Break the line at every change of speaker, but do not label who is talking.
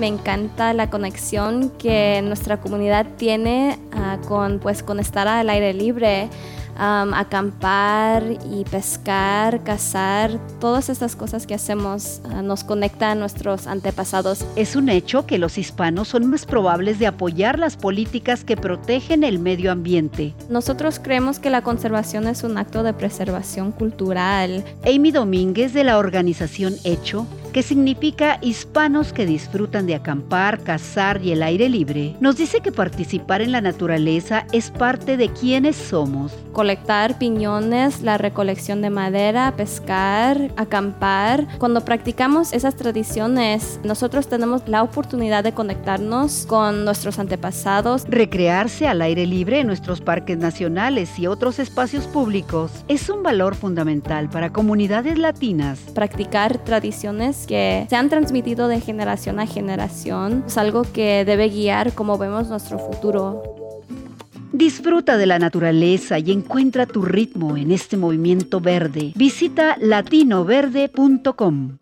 Me encanta la conexión que nuestra comunidad tiene ah, con, pues, con estar al aire libre acampar y pescar, cazar, todas estas cosas que hacemos ah, nos conectan a nuestros antepasados.
Es un hecho que los hispanos son más probables de apoyar las políticas que protegen el medio ambiente.
Nosotros creemos que la conservación es un acto de preservación cultural.
Amy Domínguez de la organización Hecho que significa hispanos que disfrutan de acampar, cazar y el aire libre, nos dice que participar en la naturaleza es parte de quienes somos.
Colectar piñones, la recolección de madera, pescar, acampar. Cuando practicamos esas tradiciones, nosotros tenemos la oportunidad de conectarnos con nuestros antepasados.
Recrearse al aire libre en nuestros parques nacionales y otros espacios públicos es un valor fundamental para comunidades latinas.
Practicar tradiciones que se han transmitido de generación a generación. Es algo que debe guiar cómo vemos nuestro futuro.
Disfruta de la naturaleza y encuentra tu ritmo en este movimiento verde. Visita latinoverde.com.